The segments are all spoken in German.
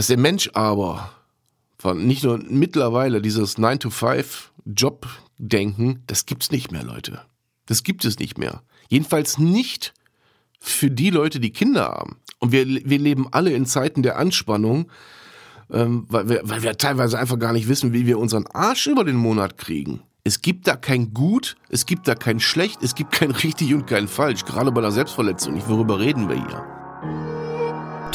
Dass der Mensch aber von nicht nur mittlerweile dieses 9-to-5-Job-Denken, das gibt's nicht mehr, Leute. Das gibt es nicht mehr. Jedenfalls nicht für die Leute, die Kinder haben. Und wir, wir leben alle in Zeiten der Anspannung, ähm, weil, wir, weil wir teilweise einfach gar nicht wissen, wie wir unseren Arsch über den Monat kriegen. Es gibt da kein Gut, es gibt da kein Schlecht, es gibt kein richtig und kein falsch. Gerade bei der Selbstverletzung. Nicht, worüber reden wir hier?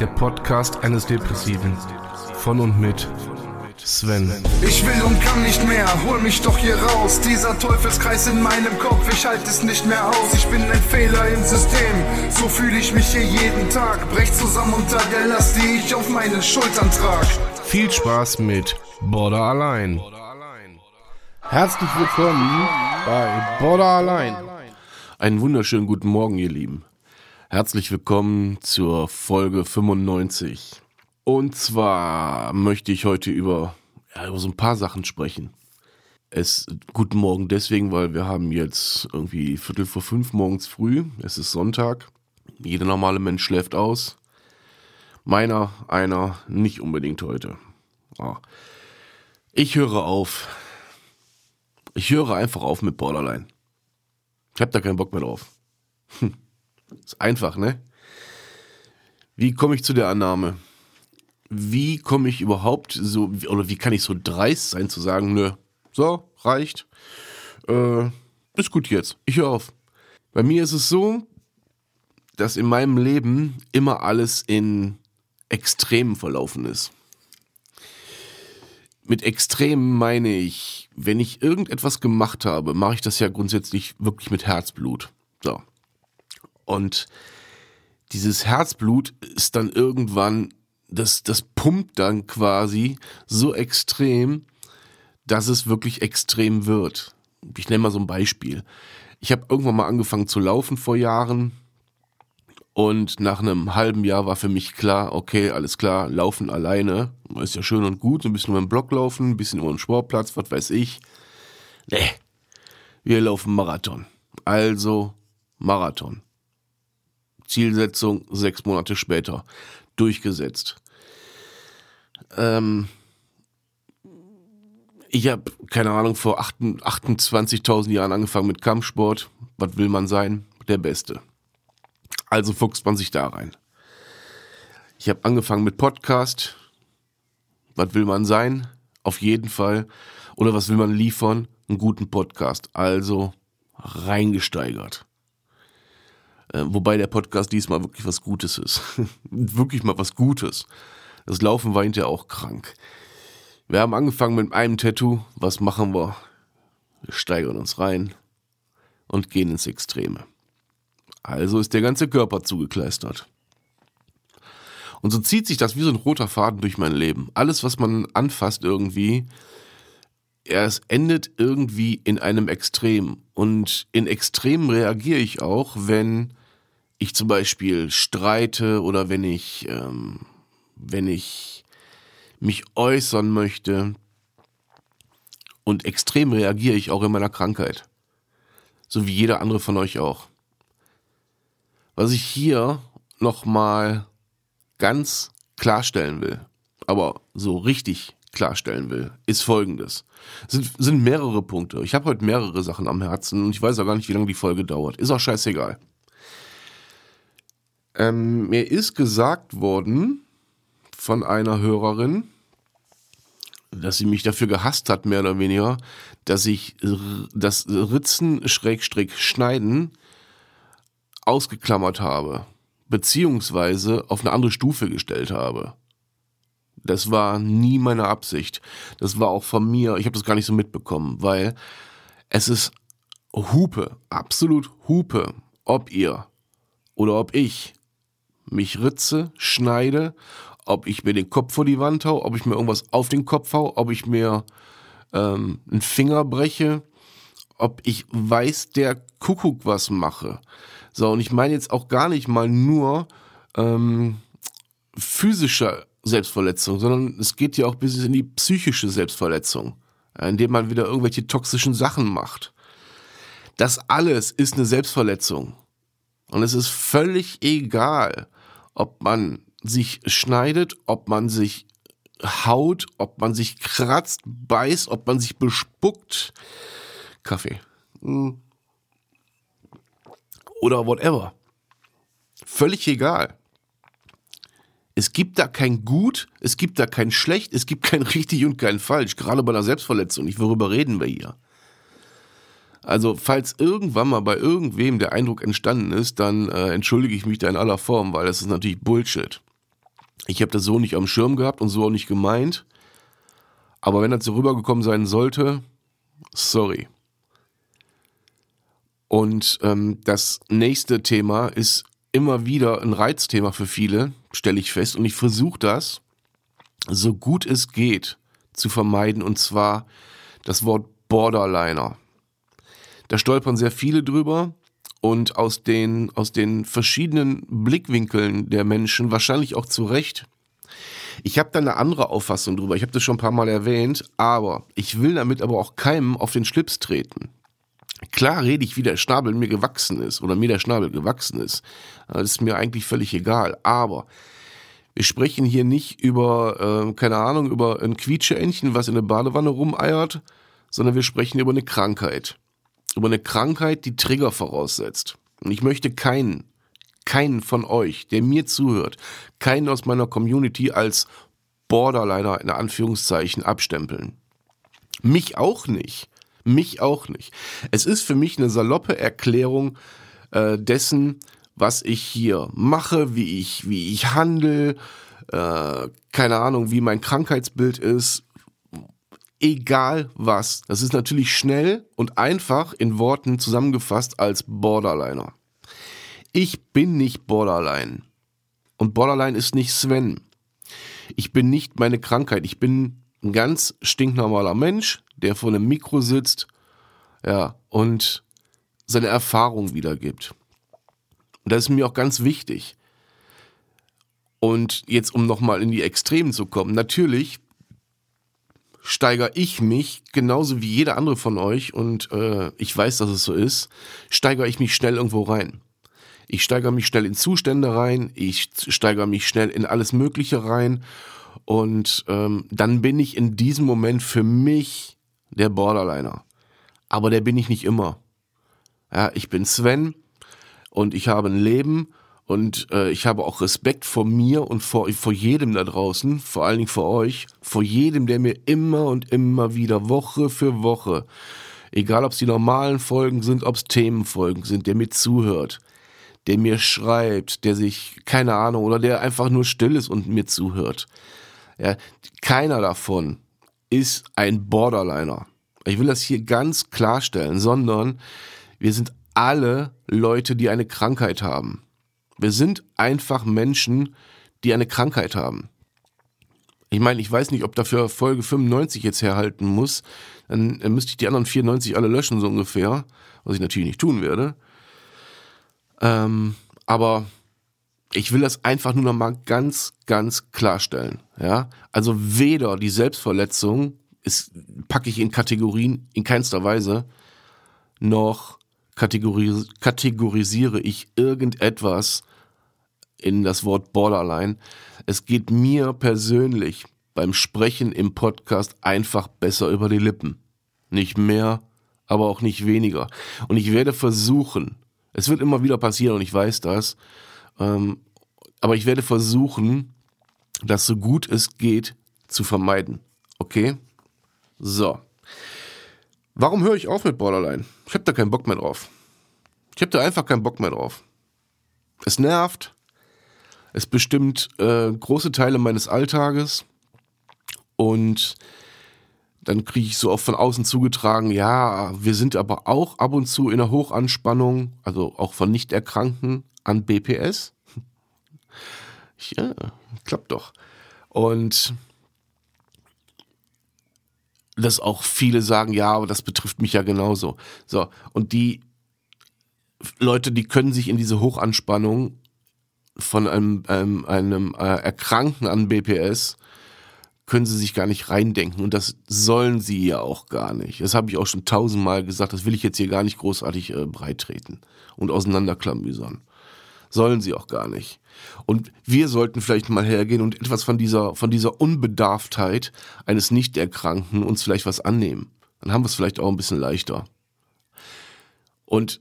Der Podcast eines Depressiven. Von und mit Sven. Ich will und kann nicht mehr, hol mich doch hier raus. Dieser Teufelskreis in meinem Kopf, ich halte es nicht mehr aus. Ich bin ein Fehler im System, so fühle ich mich hier jeden Tag. Brech zusammen unter der Last, die ich auf meinen Schultern trag. Viel Spaß mit Border allein. Herzlich willkommen bei Border allein. Einen wunderschönen guten Morgen, ihr Lieben. Herzlich willkommen zur Folge 95. Und zwar möchte ich heute über, ja, über so ein paar Sachen sprechen. Es, guten Morgen deswegen, weil wir haben jetzt irgendwie Viertel vor fünf morgens früh. Es ist Sonntag. Jeder normale Mensch schläft aus. Meiner, einer, nicht unbedingt heute. Ja. Ich höre auf. Ich höre einfach auf mit Borderline. Ich habe da keinen Bock mehr drauf. Hm. Ist einfach, ne? Wie komme ich zu der Annahme? Wie komme ich überhaupt so, oder wie kann ich so dreist sein zu sagen, nö, so, reicht. Äh, ist gut jetzt. Ich höre auf. Bei mir ist es so, dass in meinem Leben immer alles in Extremen verlaufen ist. Mit Extremen meine ich, wenn ich irgendetwas gemacht habe, mache ich das ja grundsätzlich wirklich mit Herzblut. So. Und dieses Herzblut ist dann irgendwann, das, das pumpt dann quasi so extrem, dass es wirklich extrem wird. Ich nenne mal so ein Beispiel. Ich habe irgendwann mal angefangen zu laufen vor Jahren und nach einem halben Jahr war für mich klar, okay, alles klar, laufen alleine, ist ja schön und gut, ein bisschen über den Block laufen, ein bisschen über den Sportplatz, was weiß ich. Nee, wir laufen Marathon. Also Marathon. Zielsetzung sechs Monate später durchgesetzt. Ähm, ich habe, keine Ahnung, vor 28.000 Jahren angefangen mit Kampfsport. Was will man sein? Der Beste. Also fuchst man sich da rein. Ich habe angefangen mit Podcast. Was will man sein? Auf jeden Fall. Oder was will man liefern? Einen guten Podcast. Also reingesteigert. Äh, wobei der Podcast diesmal wirklich was Gutes ist. wirklich mal was Gutes. Das Laufen war hinterher auch krank. Wir haben angefangen mit einem Tattoo. Was machen wir? Wir steigern uns rein und gehen ins Extreme. Also ist der ganze Körper zugekleistert. Und so zieht sich das wie so ein roter Faden durch mein Leben. Alles, was man anfasst irgendwie, es endet irgendwie in einem Extrem. Und in Extremen reagiere ich auch, wenn ich zum Beispiel streite oder wenn ich, ähm, wenn ich mich äußern möchte. Und extrem reagiere ich auch in meiner Krankheit. So wie jeder andere von euch auch. Was ich hier nochmal ganz klarstellen will, aber so richtig klarstellen will, ist folgendes. Es sind, sind mehrere Punkte. Ich habe heute mehrere Sachen am Herzen und ich weiß auch gar nicht, wie lange die Folge dauert. Ist auch scheißegal. Ähm, mir ist gesagt worden von einer Hörerin, dass sie mich dafür gehasst hat, mehr oder weniger, dass ich das Ritzen Schrägstrich Schneiden ausgeklammert habe, beziehungsweise auf eine andere Stufe gestellt habe. Das war nie meine Absicht. Das war auch von mir, ich habe das gar nicht so mitbekommen, weil Es ist Hupe, absolut Hupe, ob ihr oder ob ich mich ritze, schneide, ob ich mir den Kopf vor die Wand hau, ob ich mir irgendwas auf den Kopf hau, ob ich mir ähm, einen Finger breche, ob ich weiß der Kuckuck was mache. So, und ich meine jetzt auch gar nicht mal nur ähm, physische Selbstverletzung, sondern es geht ja auch bis in die psychische Selbstverletzung, indem man wieder irgendwelche toxischen Sachen macht. Das alles ist eine Selbstverletzung. Und es ist völlig egal, ob man sich schneidet, ob man sich haut, ob man sich kratzt, beißt, ob man sich bespuckt. Kaffee. Hm. Oder whatever. Völlig egal. Es gibt da kein Gut, es gibt da kein Schlecht, es gibt kein richtig und kein falsch. Gerade bei einer Selbstverletzung. Nicht, worüber reden wir hier? Also, falls irgendwann mal bei irgendwem der Eindruck entstanden ist, dann äh, entschuldige ich mich da in aller Form, weil das ist natürlich Bullshit. Ich habe das so nicht am Schirm gehabt und so auch nicht gemeint. Aber wenn das so rübergekommen sein sollte, sorry. Und ähm, das nächste Thema ist immer wieder ein Reizthema für viele, stelle ich fest. Und ich versuche das, so gut es geht, zu vermeiden. Und zwar das Wort Borderliner. Da stolpern sehr viele drüber und aus den, aus den verschiedenen Blickwinkeln der Menschen, wahrscheinlich auch zu Recht. Ich habe da eine andere Auffassung drüber. Ich habe das schon ein paar Mal erwähnt, aber ich will damit aber auch keinem auf den Schlips treten. Klar rede ich, wie der Schnabel mir gewachsen ist oder mir der Schnabel gewachsen ist. Das ist mir eigentlich völlig egal. Aber wir sprechen hier nicht über, äh, keine Ahnung, über ein Quietscheentchen, was in der Badewanne rumeiert, sondern wir sprechen über eine Krankheit über eine Krankheit, die Trigger voraussetzt. Und ich möchte keinen, keinen von euch, der mir zuhört, keinen aus meiner Community als Borderliner in Anführungszeichen abstempeln. Mich auch nicht. Mich auch nicht. Es ist für mich eine saloppe Erklärung äh, dessen, was ich hier mache, wie ich, wie ich handle, äh, keine Ahnung, wie mein Krankheitsbild ist, egal was. Das ist natürlich schnell und einfach in Worten zusammengefasst als Borderliner. Ich bin nicht Borderline. Und Borderline ist nicht Sven. Ich bin nicht meine Krankheit. Ich bin ein ganz stinknormaler Mensch, der vor einem Mikro sitzt, ja, und seine Erfahrung wiedergibt. Und das ist mir auch ganz wichtig. Und jetzt, um nochmal in die Extremen zu kommen, natürlich steigere ich mich, genauso wie jeder andere von euch, und äh, ich weiß, dass es so ist, steigere ich mich schnell irgendwo rein. Ich steigere mich schnell in Zustände rein, ich steigere mich schnell in alles Mögliche rein und ähm, dann bin ich in diesem Moment für mich der Borderliner. Aber der bin ich nicht immer. Ja, ich bin Sven und ich habe ein Leben und äh, ich habe auch Respekt vor mir und vor, vor jedem da draußen, vor allen Dingen vor euch, vor jedem, der mir immer und immer wieder, Woche für Woche, egal ob es die normalen Folgen sind, ob es Themenfolgen sind, der mir zuhört, der mir schreibt, der sich, keine Ahnung, oder der einfach nur still ist und mir zuhört. Ja, keiner davon ist ein Borderliner. Ich will das hier ganz klarstellen, sondern wir sind alle Leute, die eine Krankheit haben. Wir sind einfach Menschen, die eine Krankheit haben. Ich meine, ich weiß nicht, ob dafür Folge 95 jetzt herhalten muss. Dann müsste ich die anderen 94 alle löschen, so ungefähr. Was ich natürlich nicht tun werde. Ähm, aber ich will das einfach nur noch mal ganz, ganz klarstellen. Ja, also weder die Selbstverletzung ist, packe ich in Kategorien in keinster Weise, noch kategoris kategorisiere ich irgendetwas in das Wort Borderline. Es geht mir persönlich beim Sprechen im Podcast einfach besser über die Lippen. Nicht mehr, aber auch nicht weniger. Und ich werde versuchen, es wird immer wieder passieren und ich weiß das, ähm, aber ich werde versuchen, das so gut es geht zu vermeiden. Okay? So. Warum höre ich auf mit Borderline? Ich habe da keinen Bock mehr drauf. Ich habe da einfach keinen Bock mehr drauf. Es nervt, es bestimmt äh, große Teile meines Alltages und dann kriege ich so oft von außen zugetragen, ja, wir sind aber auch ab und zu in der Hochanspannung, also auch von Nichterkrankten an BPS. Ja, klappt doch. Und dass auch viele sagen, ja, aber das betrifft mich ja genauso. So, und die Leute, die können sich in diese Hochanspannung von einem, einem, einem äh, Erkrankten an BPS können sie sich gar nicht reindenken und das sollen sie ja auch gar nicht. Das habe ich auch schon tausendmal gesagt, das will ich jetzt hier gar nicht großartig äh, breitreten und auseinanderklamüsern. Sollen sie auch gar nicht. Und wir sollten vielleicht mal hergehen und etwas von dieser, von dieser Unbedarftheit eines Nichterkrankten uns vielleicht was annehmen. Dann haben wir es vielleicht auch ein bisschen leichter. Und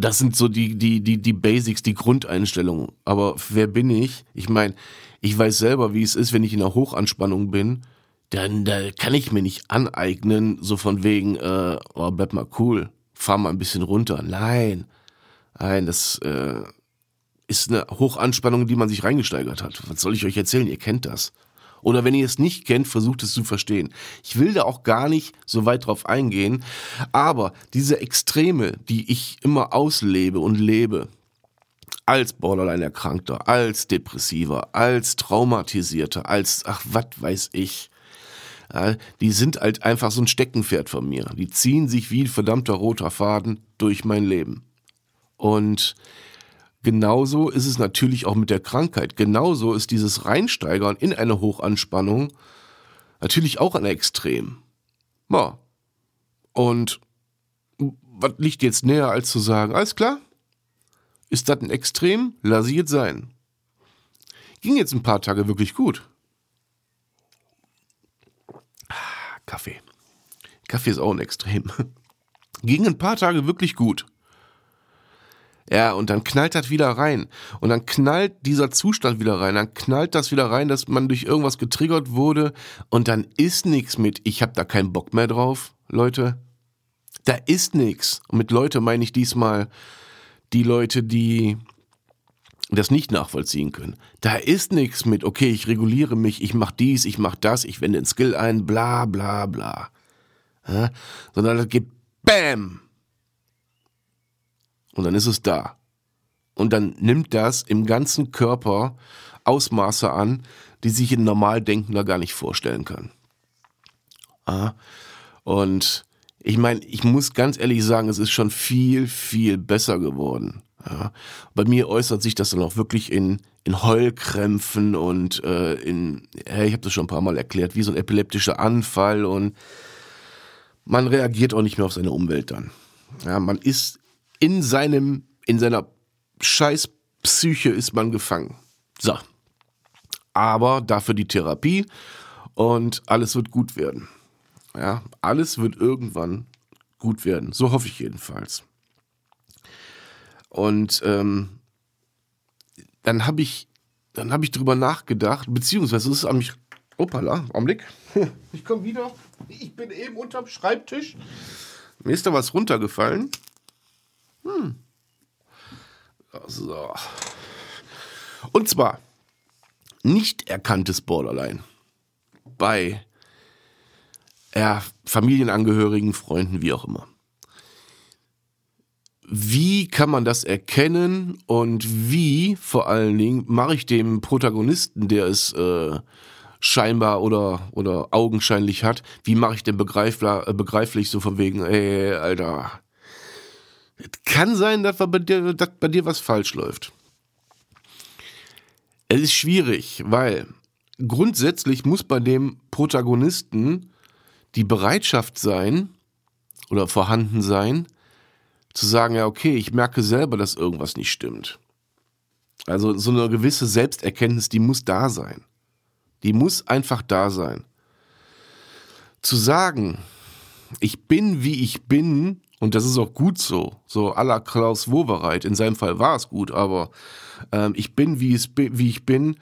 das sind so die, die, die, die Basics, die Grundeinstellungen. Aber wer bin ich? Ich meine, ich weiß selber, wie es ist, wenn ich in einer Hochanspannung bin. Dann da kann ich mir nicht aneignen, so von wegen, äh, oh, bleib mal cool, fahr mal ein bisschen runter. Nein, nein, das äh, ist eine Hochanspannung, die man sich reingesteigert hat. Was soll ich euch erzählen? Ihr kennt das. Oder wenn ihr es nicht kennt, versucht es zu verstehen. Ich will da auch gar nicht so weit drauf eingehen, aber diese Extreme, die ich immer auslebe und lebe, als Borderline-Erkrankter, als Depressiver, als Traumatisierter, als, ach, was weiß ich, ja, die sind halt einfach so ein Steckenpferd von mir. Die ziehen sich wie ein verdammter roter Faden durch mein Leben. Und Genauso ist es natürlich auch mit der Krankheit. Genauso ist dieses Reinsteigern in eine Hochanspannung natürlich auch ein Extrem. Ja. Und was liegt jetzt näher, als zu sagen, alles klar? Ist das ein Extrem? Lass ich jetzt sein. Ging jetzt ein paar Tage wirklich gut. Ah, Kaffee. Kaffee ist auch ein Extrem. Ging ein paar Tage wirklich gut. Ja, und dann knallt das wieder rein. Und dann knallt dieser Zustand wieder rein. Dann knallt das wieder rein, dass man durch irgendwas getriggert wurde. Und dann ist nichts mit, ich hab da keinen Bock mehr drauf, Leute. Da ist nichts. Und mit Leute meine ich diesmal die Leute, die das nicht nachvollziehen können. Da ist nichts mit, okay, ich reguliere mich, ich mach dies, ich mach das, ich wende den Skill ein, bla bla bla. Ja? Sondern das geht BAM! Und dann ist es da. Und dann nimmt das im ganzen Körper Ausmaße an, die sich ein Normaldenkender gar nicht vorstellen kann. Ah. Und ich meine, ich muss ganz ehrlich sagen, es ist schon viel, viel besser geworden. Ja. Bei mir äußert sich das dann auch wirklich in, in Heulkrämpfen und äh, in, ja, ich habe das schon ein paar Mal erklärt, wie so ein epileptischer Anfall und man reagiert auch nicht mehr auf seine Umwelt dann. Ja, man ist in seinem, in seiner Scheißpsyche ist man gefangen. So. Aber dafür die Therapie und alles wird gut werden. Ja, alles wird irgendwann gut werden. So hoffe ich jedenfalls. Und ähm, dann habe ich, dann habe ich drüber nachgedacht, beziehungsweise es ist an mich, opala, Augenblick, ich komme wieder, ich bin eben unterm Schreibtisch, mir ist da was runtergefallen. Hm. So. Und zwar nicht erkanntes Borderline bei ja, Familienangehörigen, Freunden, wie auch immer. Wie kann man das erkennen und wie vor allen Dingen mache ich dem Protagonisten, der es äh, scheinbar oder, oder augenscheinlich hat, wie mache ich den begreiflich, begreiflich so von wegen, ey, Alter, kann sein, dass bei dir, dass bei dir was falsch läuft. Es ist schwierig, weil grundsätzlich muss bei dem Protagonisten die Bereitschaft sein oder vorhanden sein, zu sagen, ja, okay, ich merke selber, dass irgendwas nicht stimmt. Also so eine gewisse Selbsterkenntnis, die muss da sein. Die muss einfach da sein. Zu sagen, ich bin wie ich bin, und das ist auch gut so. So à la Klaus Wowereit. In seinem Fall war es gut, aber ähm, ich bin, wie, es, wie ich bin.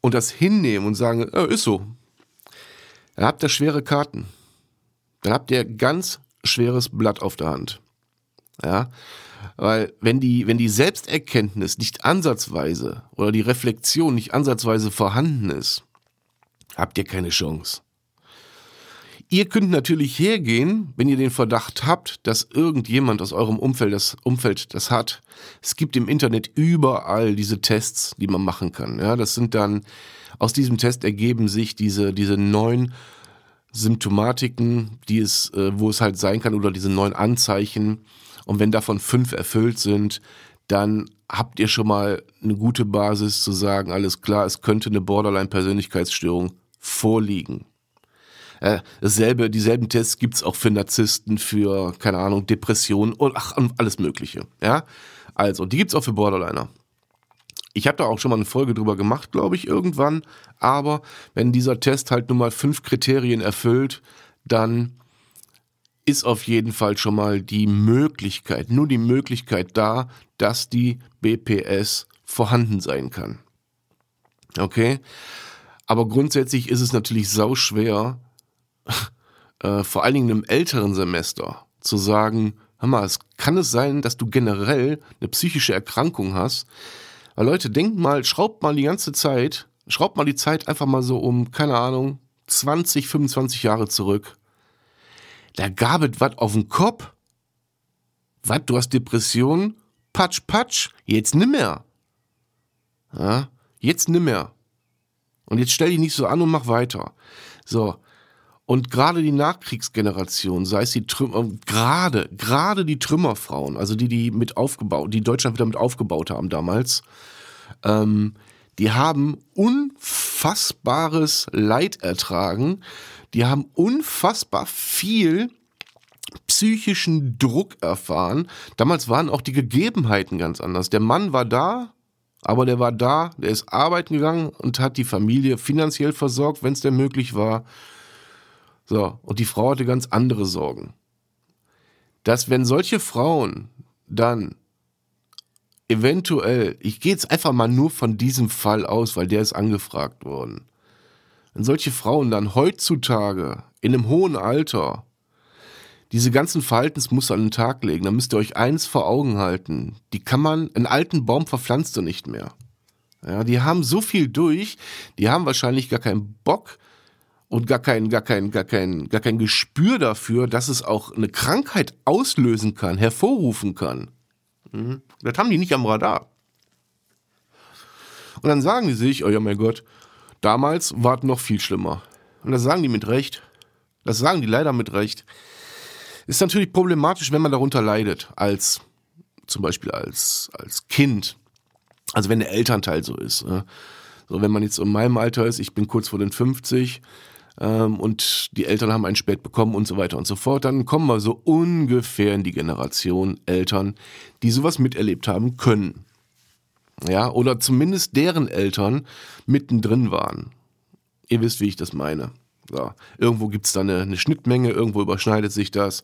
Und das hinnehmen und sagen, äh, ist so. Dann habt ihr schwere Karten. Dann habt ihr ganz schweres Blatt auf der Hand. Ja. Weil wenn die, wenn die Selbsterkenntnis nicht ansatzweise oder die Reflexion nicht ansatzweise vorhanden ist, habt ihr keine Chance. Ihr könnt natürlich hergehen, wenn ihr den Verdacht habt, dass irgendjemand aus eurem Umfeld das, Umfeld das hat. Es gibt im Internet überall diese Tests, die man machen kann. Ja, das sind dann, aus diesem Test ergeben sich diese, diese neun Symptomatiken, die es, äh, wo es halt sein kann, oder diese neun Anzeichen. Und wenn davon fünf erfüllt sind, dann habt ihr schon mal eine gute Basis zu sagen, alles klar, es könnte eine Borderline-Persönlichkeitsstörung vorliegen. Äh, dasselbe, dieselben Tests gibt's auch für Narzissten, für, keine Ahnung, Depressionen und ach, alles Mögliche. Ja? Also, die gibt's auch für Borderliner. Ich habe da auch schon mal eine Folge drüber gemacht, glaube ich, irgendwann. Aber wenn dieser Test halt nur mal fünf Kriterien erfüllt, dann ist auf jeden Fall schon mal die Möglichkeit, nur die Möglichkeit da, dass die BPS vorhanden sein kann. Okay? Aber grundsätzlich ist es natürlich sau schwer, äh, vor allen Dingen im älteren Semester, zu sagen, hör mal, es kann es sein, dass du generell eine psychische Erkrankung hast. Weil Leute, denkt mal, schraubt mal die ganze Zeit, schraubt mal die Zeit einfach mal so um, keine Ahnung, 20, 25 Jahre zurück. Da gab es was auf dem Kopf. Was, du hast Depressionen? Patsch, patsch, jetzt nimmer. Ja, jetzt nimmer. Und jetzt stell dich nicht so an und mach weiter. So, und gerade die Nachkriegsgeneration, sei es die Trümmer, gerade, gerade die Trümmerfrauen, also die, die mit aufgebaut, die Deutschland wieder mit aufgebaut haben damals, ähm, die haben unfassbares Leid ertragen. Die haben unfassbar viel psychischen Druck erfahren. Damals waren auch die Gegebenheiten ganz anders. Der Mann war da, aber der war da, der ist arbeiten gegangen und hat die Familie finanziell versorgt, wenn es denn möglich war. So, und die Frau hatte ganz andere Sorgen. Dass wenn solche Frauen dann eventuell, ich gehe jetzt einfach mal nur von diesem Fall aus, weil der ist angefragt worden. Wenn solche Frauen dann heutzutage in einem hohen Alter diese ganzen Verhaltensmuster an den Tag legen, dann müsst ihr euch eins vor Augen halten. Die kann man, einen alten Baum verpflanzt du nicht mehr. Ja, die haben so viel durch, die haben wahrscheinlich gar keinen Bock, und gar kein, gar kein, gar kein, gar kein Gespür dafür, dass es auch eine Krankheit auslösen kann, hervorrufen kann. Mhm. Das haben die nicht am Radar. Und dann sagen die sich, oh ja mein Gott, damals war es noch viel schlimmer. Und das sagen die mit Recht. Das sagen die leider mit Recht. Ist natürlich problematisch, wenn man darunter leidet, als zum Beispiel als, als Kind. Also wenn der Elternteil so ist. Ne? So, wenn man jetzt in meinem Alter ist, ich bin kurz vor den 50, ähm, und die Eltern haben einen spät bekommen und so weiter und so fort, dann kommen wir so ungefähr in die Generation Eltern, die sowas miterlebt haben können. Ja, oder zumindest deren Eltern mittendrin waren. Ihr wisst, wie ich das meine. So, irgendwo gibt es da eine, eine Schnittmenge, irgendwo überschneidet sich das.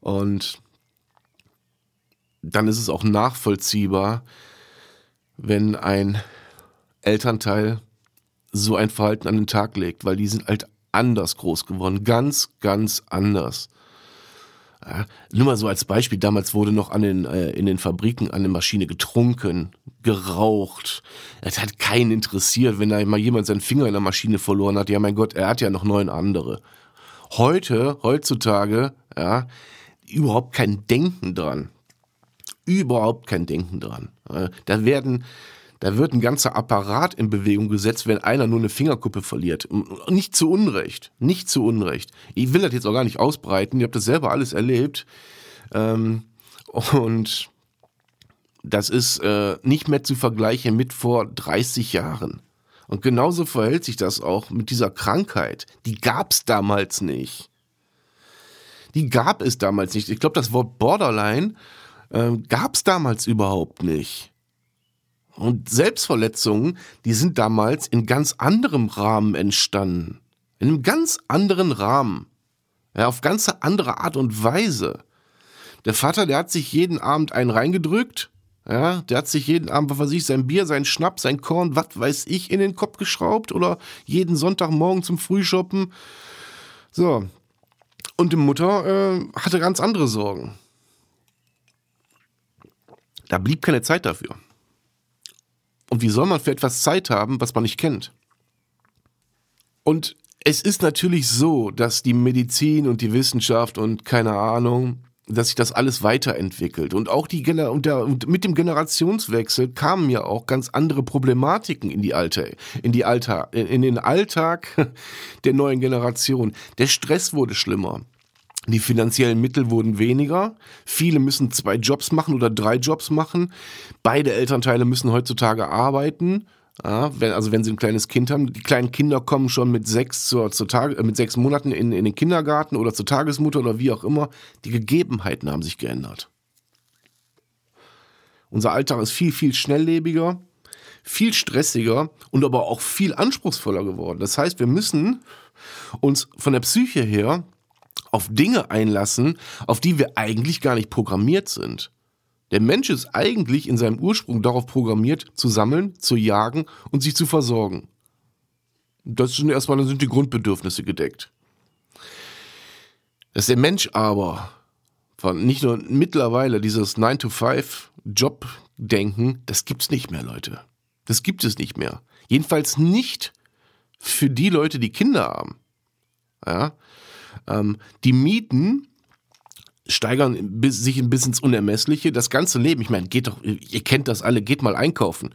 Und dann ist es auch nachvollziehbar, wenn ein Elternteil so ein Verhalten an den Tag legt, weil die sind halt anders groß geworden. Ganz, ganz anders. Ja, nur mal so als Beispiel, damals wurde noch an den, äh, in den Fabriken an der Maschine getrunken, geraucht. Es hat keinen interessiert, wenn da mal jemand seinen Finger in der Maschine verloren hat. Ja, mein Gott, er hat ja noch neun andere. Heute, heutzutage, ja, überhaupt kein Denken dran. Überhaupt kein Denken dran. Da werden, da wird ein ganzer Apparat in Bewegung gesetzt, wenn einer nur eine Fingerkuppe verliert. Nicht zu Unrecht. Nicht zu Unrecht. Ich will das jetzt auch gar nicht ausbreiten. Ihr habt das selber alles erlebt. Ähm, und das ist äh, nicht mehr zu vergleichen mit vor 30 Jahren. Und genauso verhält sich das auch mit dieser Krankheit. Die gab es damals nicht. Die gab es damals nicht. Ich glaube, das Wort Borderline äh, gab es damals überhaupt nicht. Und Selbstverletzungen, die sind damals in ganz anderem Rahmen entstanden. In einem ganz anderen Rahmen. Ja, auf ganz andere Art und Weise. Der Vater, der hat sich jeden Abend einen reingedrückt. Ja, der hat sich jeden Abend, was weiß ich, sein Bier, sein Schnapp, sein Korn, was weiß ich, in den Kopf geschraubt oder jeden Sonntagmorgen zum Frühshoppen. So. Und die Mutter äh, hatte ganz andere Sorgen. Da blieb keine Zeit dafür. Und wie soll man für etwas Zeit haben, was man nicht kennt? Und es ist natürlich so, dass die Medizin und die Wissenschaft und keine Ahnung, dass sich das alles weiterentwickelt. Und auch die Gener und, der, und mit dem Generationswechsel kamen ja auch ganz andere Problematiken in die Alte, in die Alltag, in den Alltag der neuen Generation. Der Stress wurde schlimmer. Die finanziellen Mittel wurden weniger. Viele müssen zwei Jobs machen oder drei Jobs machen. Beide Elternteile müssen heutzutage arbeiten. Ja, wenn, also wenn sie ein kleines Kind haben, die kleinen Kinder kommen schon mit sechs zur, zur Tage, äh, mit sechs Monaten in, in den Kindergarten oder zur Tagesmutter oder wie auch immer. Die Gegebenheiten haben sich geändert. Unser Alltag ist viel, viel schnelllebiger, viel stressiger und aber auch viel anspruchsvoller geworden. Das heißt, wir müssen uns von der Psyche her auf Dinge einlassen, auf die wir eigentlich gar nicht programmiert sind. Der Mensch ist eigentlich in seinem Ursprung darauf programmiert, zu sammeln, zu jagen und sich zu versorgen. Das sind erstmal dann sind die Grundbedürfnisse gedeckt. Dass der Mensch aber von nicht nur mittlerweile dieses 9-to-5-Job-Denken, das gibt's nicht mehr, Leute. Das gibt es nicht mehr. Jedenfalls nicht für die Leute, die Kinder haben. Ja? Ähm, die Mieten steigern sich ein bisschen ins Unermessliche. Das ganze Leben, ich meine, geht doch, ihr kennt das alle, geht mal einkaufen.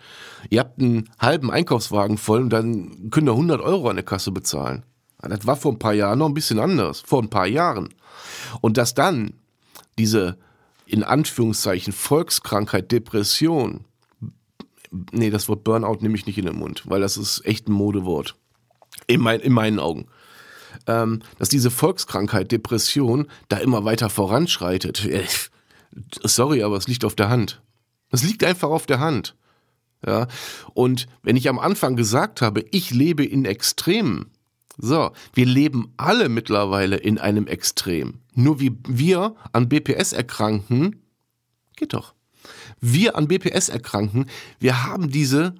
Ihr habt einen halben Einkaufswagen voll und dann könnt ihr 100 Euro an der Kasse bezahlen. Das war vor ein paar Jahren noch ein bisschen anders, vor ein paar Jahren. Und dass dann diese, in Anführungszeichen, Volkskrankheit, Depression, nee, das Wort Burnout nehme ich nicht in den Mund, weil das ist echt ein Modewort. In, mein, in meinen Augen ähm, dass diese Volkskrankheit, Depression, da immer weiter voranschreitet. Äh, sorry, aber es liegt auf der Hand. Es liegt einfach auf der Hand. Ja, und wenn ich am Anfang gesagt habe, ich lebe in Extremen, so, wir leben alle mittlerweile in einem Extrem. Nur wie wir an BPS erkranken, geht doch. Wir an BPS erkranken, wir haben diese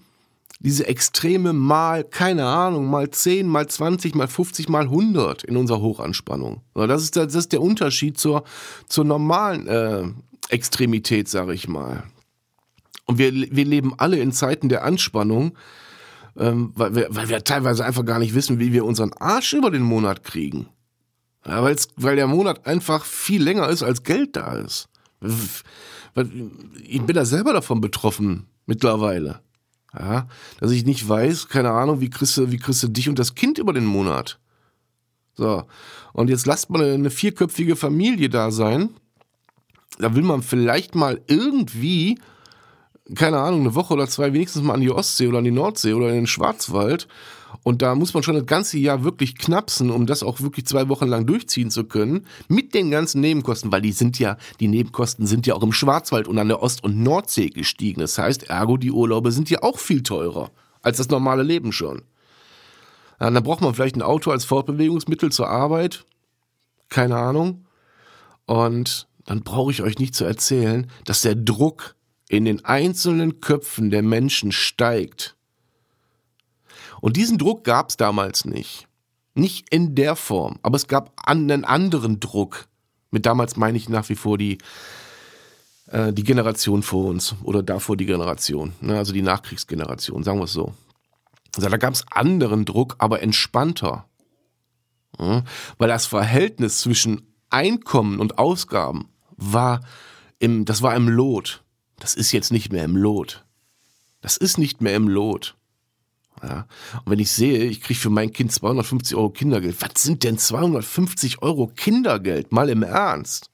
diese Extreme mal, keine Ahnung, mal 10, mal 20, mal 50, mal 100 in unserer Hochanspannung. Das ist, das ist der Unterschied zur, zur normalen äh, Extremität, sage ich mal. Und wir, wir leben alle in Zeiten der Anspannung, ähm, weil, wir, weil wir teilweise einfach gar nicht wissen, wie wir unseren Arsch über den Monat kriegen. Ja, weil der Monat einfach viel länger ist, als Geld da ist. Ich bin da selber davon betroffen mittlerweile. Ja, dass ich nicht weiß, keine Ahnung, wie kriegst du, wie kriegst du dich und das Kind über den Monat? So. Und jetzt lasst mal eine vierköpfige Familie da sein. Da will man vielleicht mal irgendwie, keine Ahnung, eine Woche oder zwei wenigstens mal an die Ostsee oder an die Nordsee oder in den Schwarzwald und da muss man schon das ganze Jahr wirklich knapsen, um das auch wirklich zwei Wochen lang durchziehen zu können. Mit den ganzen Nebenkosten, weil die sind ja, die Nebenkosten sind ja auch im Schwarzwald und an der Ost- und Nordsee gestiegen. Das heißt, ergo, die Urlaube sind ja auch viel teurer als das normale Leben schon. Ja, dann braucht man vielleicht ein Auto als Fortbewegungsmittel zur Arbeit. Keine Ahnung. Und dann brauche ich euch nicht zu erzählen, dass der Druck in den einzelnen Köpfen der Menschen steigt und diesen Druck gab es damals nicht. Nicht in der Form, aber es gab einen anderen Druck. Mit damals meine ich nach wie vor die, äh, die Generation vor uns oder davor die Generation, ne, also die Nachkriegsgeneration, sagen wir es so. Also da gab es anderen Druck, aber entspannter. Ja, weil das Verhältnis zwischen Einkommen und Ausgaben war im, das war im Lot. Das ist jetzt nicht mehr im Lot. Das ist nicht mehr im Lot. Ja. Und wenn ich sehe, ich kriege für mein Kind 250 Euro Kindergeld, was sind denn 250 Euro Kindergeld? Mal im Ernst.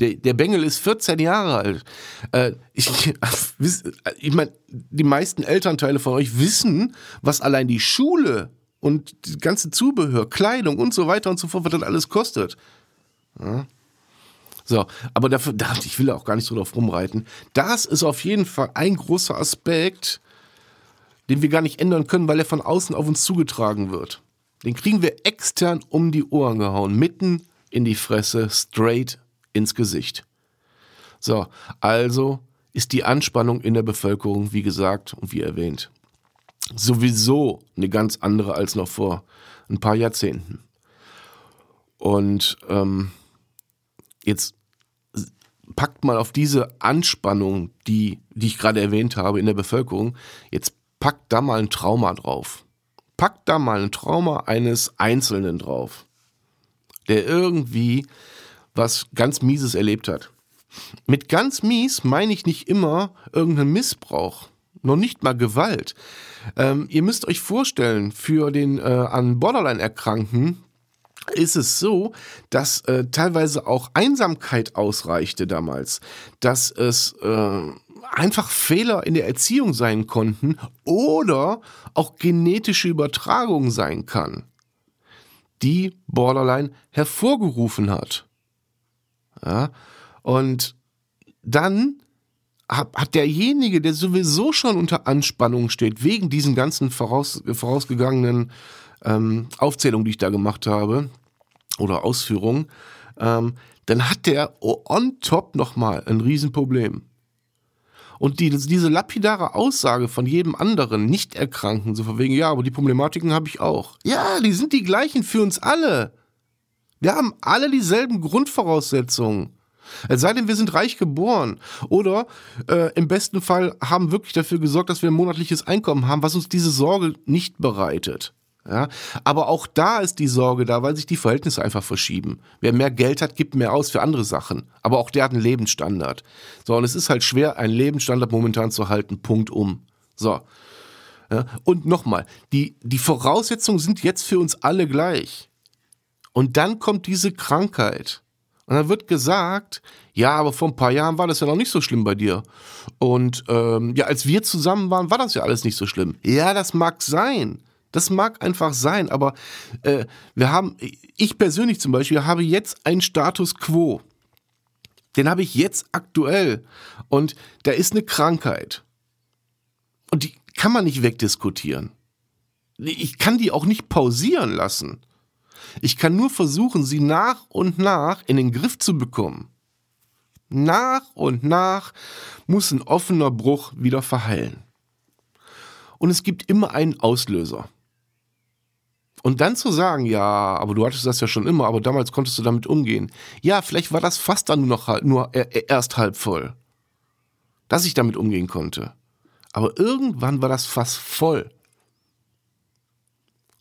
Der, der Bengel ist 14 Jahre alt. Äh, ich ich meine, die meisten Elternteile von euch wissen, was allein die Schule und die ganze Zubehör, Kleidung und so weiter und so fort, was das alles kostet. Ja. So, aber dafür, ich will auch gar nicht so drauf rumreiten. Das ist auf jeden Fall ein großer Aspekt, den wir gar nicht ändern können, weil er von außen auf uns zugetragen wird. Den kriegen wir extern um die Ohren gehauen, mitten in die Fresse, straight ins Gesicht. So, also ist die Anspannung in der Bevölkerung, wie gesagt und wie erwähnt, sowieso eine ganz andere als noch vor ein paar Jahrzehnten. Und ähm, jetzt packt mal auf diese Anspannung, die, die ich gerade erwähnt habe in der Bevölkerung, jetzt packt da mal ein Trauma drauf. packt da mal ein Trauma eines Einzelnen drauf, der irgendwie was ganz Mieses erlebt hat. Mit ganz mies meine ich nicht immer irgendeinen Missbrauch, noch nicht mal Gewalt. Ähm, ihr müsst euch vorstellen, für den äh, an Borderline Erkrankten ist es so, dass äh, teilweise auch Einsamkeit ausreichte damals, dass es äh, einfach Fehler in der Erziehung sein konnten oder auch genetische Übertragung sein kann, die Borderline hervorgerufen hat. Ja, und dann hat derjenige, der sowieso schon unter Anspannung steht, wegen diesen ganzen voraus, vorausgegangenen ähm, Aufzählungen, die ich da gemacht habe, oder Ausführungen, ähm, dann hat der on top nochmal ein Riesenproblem. Und die, diese lapidare Aussage von jedem anderen Nicht-Erkrankten, so von wegen, ja, aber die Problematiken habe ich auch. Ja, die sind die gleichen für uns alle. Wir haben alle dieselben Grundvoraussetzungen. Es sei denn, wir sind reich geboren. Oder äh, im besten Fall haben wirklich dafür gesorgt, dass wir ein monatliches Einkommen haben, was uns diese Sorge nicht bereitet. Ja, aber auch da ist die Sorge da, weil sich die Verhältnisse einfach verschieben. Wer mehr Geld hat, gibt mehr aus für andere Sachen. Aber auch der hat einen Lebensstandard. So, und es ist halt schwer, einen Lebensstandard momentan zu halten. Punkt um. So. Ja, und nochmal, die, die Voraussetzungen sind jetzt für uns alle gleich. Und dann kommt diese Krankheit. Und dann wird gesagt, ja, aber vor ein paar Jahren war das ja noch nicht so schlimm bei dir. Und ähm, ja, als wir zusammen waren, war das ja alles nicht so schlimm. Ja, das mag sein. Das mag einfach sein, aber äh, wir haben, ich persönlich zum Beispiel, habe jetzt einen Status quo. Den habe ich jetzt aktuell. Und da ist eine Krankheit. Und die kann man nicht wegdiskutieren. Ich kann die auch nicht pausieren lassen. Ich kann nur versuchen, sie nach und nach in den Griff zu bekommen. Nach und nach muss ein offener Bruch wieder verheilen. Und es gibt immer einen Auslöser. Und dann zu sagen, ja, aber du hattest das ja schon immer, aber damals konntest du damit umgehen. Ja, vielleicht war das fast dann nur noch nur erst halb voll, dass ich damit umgehen konnte. Aber irgendwann war das Fass voll.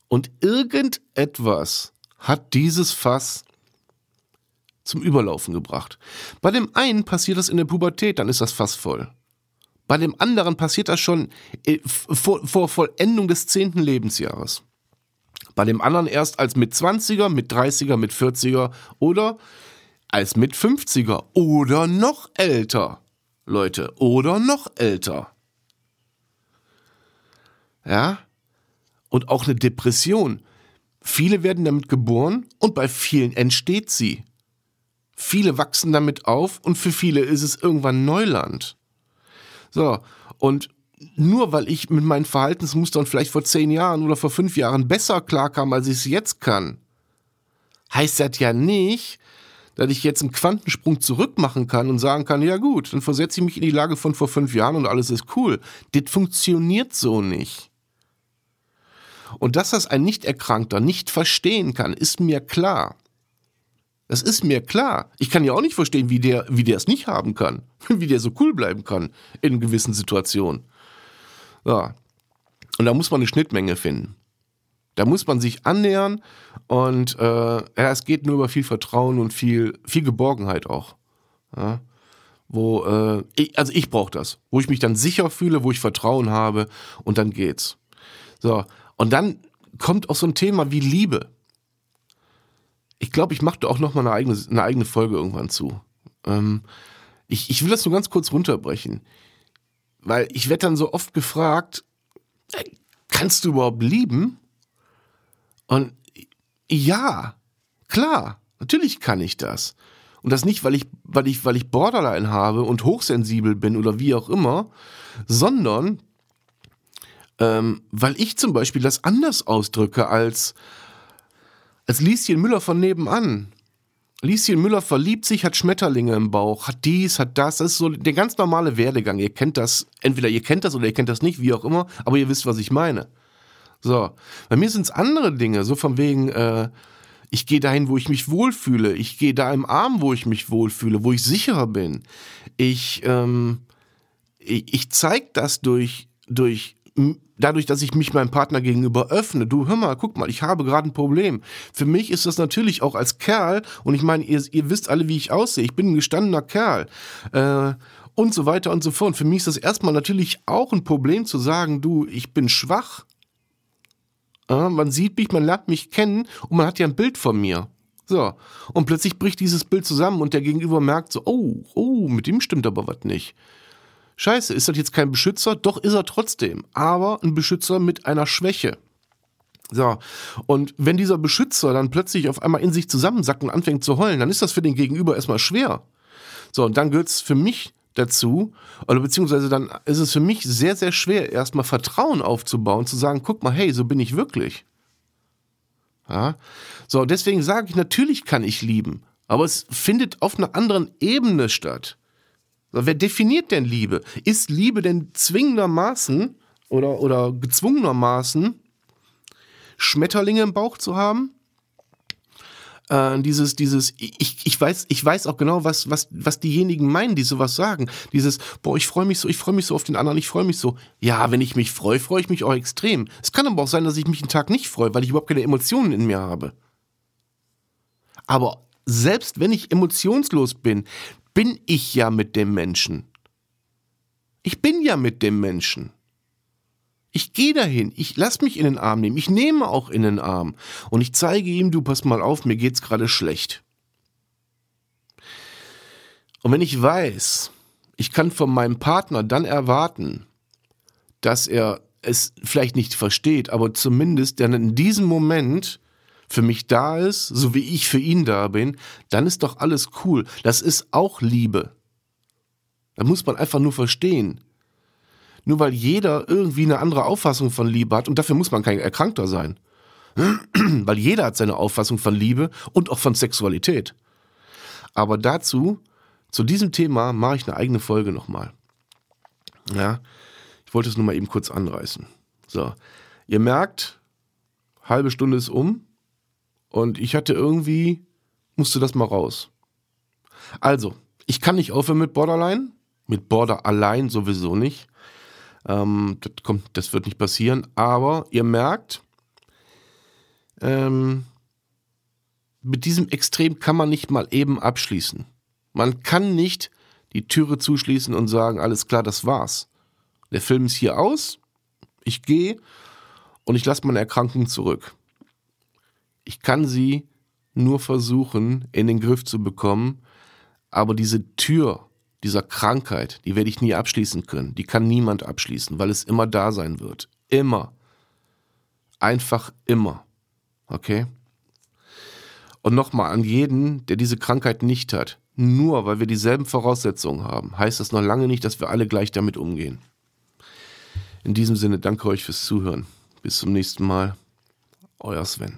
Und irgendetwas hat dieses Fass zum Überlaufen gebracht. Bei dem einen passiert das in der Pubertät, dann ist das Fass voll. Bei dem anderen passiert das schon äh, vor, vor Vollendung des zehnten Lebensjahres. Bei dem anderen erst als mit 20er, mit 30er, mit 40er oder als mit 50er oder noch älter. Leute, oder noch älter. Ja? Und auch eine Depression Viele werden damit geboren und bei vielen entsteht sie. Viele wachsen damit auf und für viele ist es irgendwann Neuland. So, und nur weil ich mit meinen Verhaltensmustern vielleicht vor zehn Jahren oder vor fünf Jahren besser klarkam, als ich es jetzt kann, heißt das ja nicht, dass ich jetzt einen Quantensprung zurück machen kann und sagen kann, ja gut, dann versetze ich mich in die Lage von vor fünf Jahren und alles ist cool. Das funktioniert so nicht. Und dass das ein Nichterkrankter nicht verstehen kann, ist mir klar. Das ist mir klar. Ich kann ja auch nicht verstehen, wie der, wie der es nicht haben kann. Wie der so cool bleiben kann in gewissen Situationen. Ja. Und da muss man eine Schnittmenge finden. Da muss man sich annähern und äh, ja, es geht nur über viel Vertrauen und viel, viel Geborgenheit auch. Ja. Wo, äh, ich, also ich brauche das, wo ich mich dann sicher fühle, wo ich Vertrauen habe und dann geht's. So, und dann kommt auch so ein Thema wie Liebe. Ich glaube, ich mache da auch noch mal eine eigene, eine eigene Folge irgendwann zu. Ähm, ich, ich will das nur ganz kurz runterbrechen. Weil ich werde dann so oft gefragt, kannst du überhaupt lieben? Und ja, klar, natürlich kann ich das. Und das nicht, weil ich, weil ich, weil ich Borderline habe und hochsensibel bin oder wie auch immer, sondern ähm, weil ich zum Beispiel das anders ausdrücke als, als Lieschen Müller von nebenan. Lieschen Müller verliebt sich, hat Schmetterlinge im Bauch, hat dies, hat das. Das ist so der ganz normale Werdegang. Ihr kennt das, entweder ihr kennt das oder ihr kennt das nicht, wie auch immer, aber ihr wisst, was ich meine. So, bei mir sind es andere Dinge, so von wegen, äh, ich gehe dahin, wo ich mich wohlfühle. Ich gehe da im Arm, wo ich mich wohlfühle, wo ich sicherer bin. Ich, ähm, ich, ich zeige das durch, durch dadurch, dass ich mich meinem Partner gegenüber öffne, du hör mal, guck mal, ich habe gerade ein Problem. Für mich ist das natürlich auch als Kerl, und ich meine, ihr, ihr wisst alle, wie ich aussehe, ich bin ein gestandener Kerl. Äh, und so weiter und so fort. Für mich ist das erstmal natürlich auch ein Problem zu sagen, du, ich bin schwach. Äh, man sieht mich, man lernt mich kennen und man hat ja ein Bild von mir. So. Und plötzlich bricht dieses Bild zusammen und der Gegenüber merkt so, oh, oh, mit dem stimmt aber was nicht. Scheiße, ist das jetzt kein Beschützer? Doch ist er trotzdem. Aber ein Beschützer mit einer Schwäche. So. Und wenn dieser Beschützer dann plötzlich auf einmal in sich zusammensackt und anfängt zu heulen, dann ist das für den Gegenüber erstmal schwer. So, und dann gehört es für mich dazu, oder beziehungsweise dann ist es für mich sehr, sehr schwer, erstmal Vertrauen aufzubauen, zu sagen, guck mal, hey, so bin ich wirklich. Ja? So, deswegen sage ich, natürlich kann ich lieben, aber es findet auf einer anderen Ebene statt. Wer definiert denn Liebe? Ist Liebe denn zwingendermaßen oder, oder gezwungenermaßen Schmetterlinge im Bauch zu haben? Äh, dieses, dieses, ich, ich weiß, ich weiß auch genau, was, was, was diejenigen meinen, die sowas sagen. Dieses, boah, ich freue mich so, ich freue mich so auf den anderen, ich freue mich so. Ja, wenn ich mich freue, freue ich mich auch extrem. Es kann aber auch sein, dass ich mich einen Tag nicht freue, weil ich überhaupt keine Emotionen in mir habe. Aber selbst wenn ich emotionslos bin, bin ich ja mit dem Menschen. Ich bin ja mit dem Menschen. Ich gehe dahin, ich lass mich in den Arm nehmen, ich nehme auch in den Arm und ich zeige ihm, du pass mal auf, mir geht's gerade schlecht. Und wenn ich weiß, ich kann von meinem Partner dann erwarten, dass er es vielleicht nicht versteht, aber zumindest dann in diesem Moment für mich da ist, so wie ich für ihn da bin, dann ist doch alles cool. Das ist auch Liebe. Da muss man einfach nur verstehen. Nur weil jeder irgendwie eine andere Auffassung von Liebe hat und dafür muss man kein Erkrankter sein. weil jeder hat seine Auffassung von Liebe und auch von Sexualität. Aber dazu, zu diesem Thema, mache ich eine eigene Folge nochmal. Ja, ich wollte es nur mal eben kurz anreißen. So, ihr merkt, halbe Stunde ist um. Und ich hatte irgendwie, musste das mal raus. Also, ich kann nicht aufhören mit Borderline. Mit Border allein sowieso nicht. Ähm, das, kommt, das wird nicht passieren. Aber ihr merkt, ähm, mit diesem Extrem kann man nicht mal eben abschließen. Man kann nicht die Türe zuschließen und sagen, alles klar, das war's. Der Film ist hier aus, ich gehe und ich lasse meine Erkrankung zurück. Ich kann sie nur versuchen, in den Griff zu bekommen, aber diese Tür dieser Krankheit, die werde ich nie abschließen können. Die kann niemand abschließen, weil es immer da sein wird. Immer. Einfach immer. Okay? Und nochmal an jeden, der diese Krankheit nicht hat. Nur weil wir dieselben Voraussetzungen haben, heißt das noch lange nicht, dass wir alle gleich damit umgehen. In diesem Sinne danke euch fürs Zuhören. Bis zum nächsten Mal. Euer Sven.